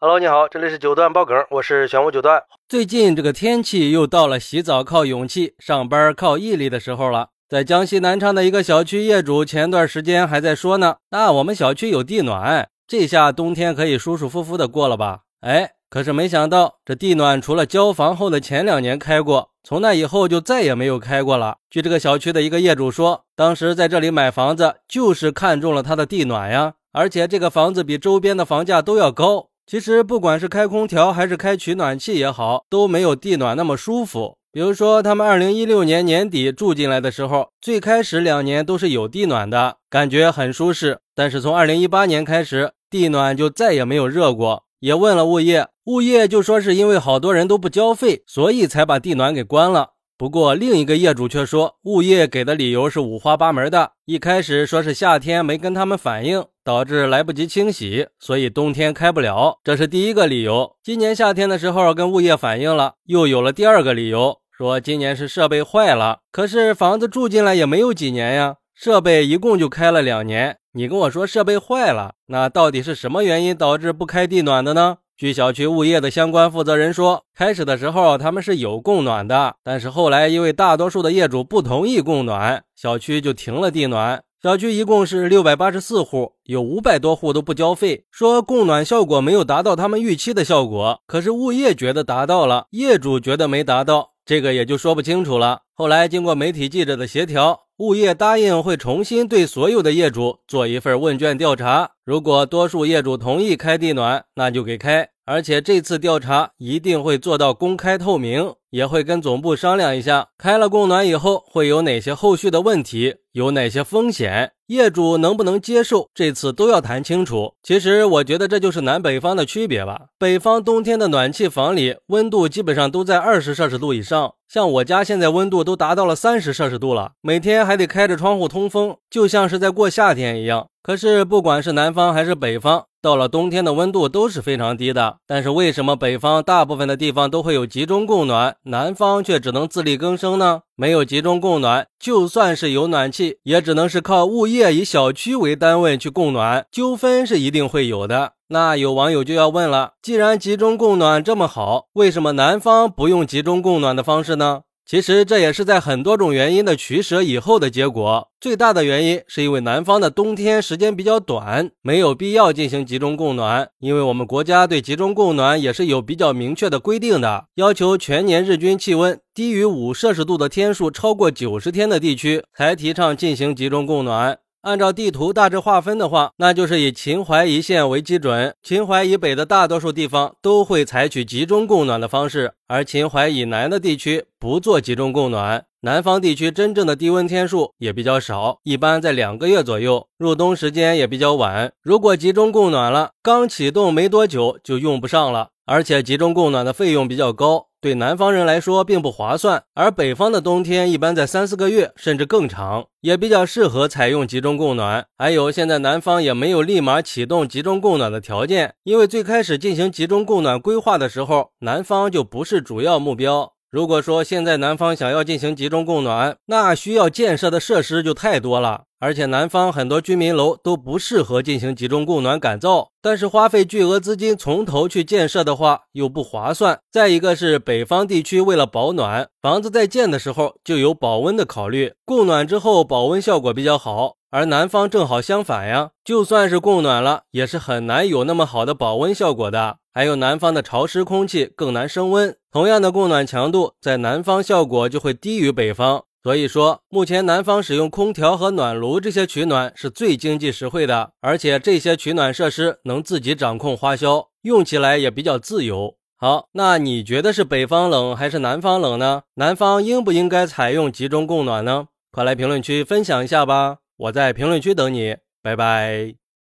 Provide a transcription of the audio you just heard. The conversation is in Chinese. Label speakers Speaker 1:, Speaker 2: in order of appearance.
Speaker 1: Hello，你好，这里是九段爆梗，我是玄武九段。
Speaker 2: 最近这个天气又到了洗澡靠勇气、上班靠毅力的时候了。在江西南昌的一个小区，业主前段时间还在说呢：“那我们小区有地暖，这下冬天可以舒舒服服的过了吧？”哎，可是没想到，这地暖除了交房后的前两年开过，从那以后就再也没有开过了。据这个小区的一个业主说，当时在这里买房子就是看中了他的地暖呀，而且这个房子比周边的房价都要高。其实不管是开空调还是开取暖器也好，都没有地暖那么舒服。比如说，他们二零一六年年底住进来的时候，最开始两年都是有地暖的，感觉很舒适。但是从二零一八年开始，地暖就再也没有热过。也问了物业，物业就说是因为好多人都不交费，所以才把地暖给关了。不过另一个业主却说，物业给的理由是五花八门的。一开始说是夏天没跟他们反映，导致来不及清洗，所以冬天开不了，这是第一个理由。今年夏天的时候跟物业反映了，又有了第二个理由，说今年是设备坏了。可是房子住进来也没有几年呀，设备一共就开了两年。你跟我说设备坏了，那到底是什么原因导致不开地暖的呢？据小区物业的相关负责人说，开始的时候他们是有供暖的，但是后来因为大多数的业主不同意供暖，小区就停了地暖。小区一共是六百八十四户，有五百多户都不交费，说供暖效果没有达到他们预期的效果。可是物业觉得达到了，业主觉得没达到，这个也就说不清楚了。后来经过媒体记者的协调。物业答应会重新对所有的业主做一份问卷调查，如果多数业主同意开地暖，那就给开。而且这次调查一定会做到公开透明，也会跟总部商量一下，开了供暖以后会有哪些后续的问题，有哪些风险，业主能不能接受，这次都要谈清楚。其实我觉得这就是南北方的区别吧。北方冬天的暖气房里温度基本上都在二十摄氏度以上，像我家现在温度都达到了三十摄氏度了，每天还得开着窗户通风，就像是在过夏天一样。可是不管是南方还是北方。到了冬天的温度都是非常低的，但是为什么北方大部分的地方都会有集中供暖，南方却只能自力更生呢？没有集中供暖，就算是有暖气，也只能是靠物业以小区为单位去供暖，纠纷是一定会有的。那有网友就要问了，既然集中供暖这么好，为什么南方不用集中供暖的方式呢？其实这也是在很多种原因的取舍以后的结果。最大的原因是因为南方的冬天时间比较短，没有必要进行集中供暖。因为我们国家对集中供暖也是有比较明确的规定的，要求全年日均气温低于五摄氏度的天数超过九十天的地区才提倡进行集中供暖。按照地图大致划分的话，那就是以秦淮一线为基准，秦淮以北的大多数地方都会采取集中供暖的方式，而秦淮以南的地区不做集中供暖。南方地区真正的低温天数也比较少，一般在两个月左右，入冬时间也比较晚。如果集中供暖了，刚启动没多久就用不上了，而且集中供暖的费用比较高。对南方人来说并不划算，而北方的冬天一般在三四个月甚至更长，也比较适合采用集中供暖。还有，现在南方也没有立马启动集中供暖的条件，因为最开始进行集中供暖规划的时候，南方就不是主要目标。如果说现在南方想要进行集中供暖，那需要建设的设施就太多了，而且南方很多居民楼都不适合进行集中供暖改造，但是花费巨额资金从头去建设的话又不划算。再一个是北方地区为了保暖，房子在建的时候就有保温的考虑，供暖之后保温效果比较好。而南方正好相反呀，就算是供暖了，也是很难有那么好的保温效果的。还有南方的潮湿空气更难升温，同样的供暖强度，在南方效果就会低于北方。所以说，目前南方使用空调和暖炉这些取暖是最经济实惠的，而且这些取暖设施能自己掌控花销，用起来也比较自由。好，那你觉得是北方冷还是南方冷呢？南方应不应该采用集中供暖呢？快来评论区分享一下吧！我在评论区等你，拜拜。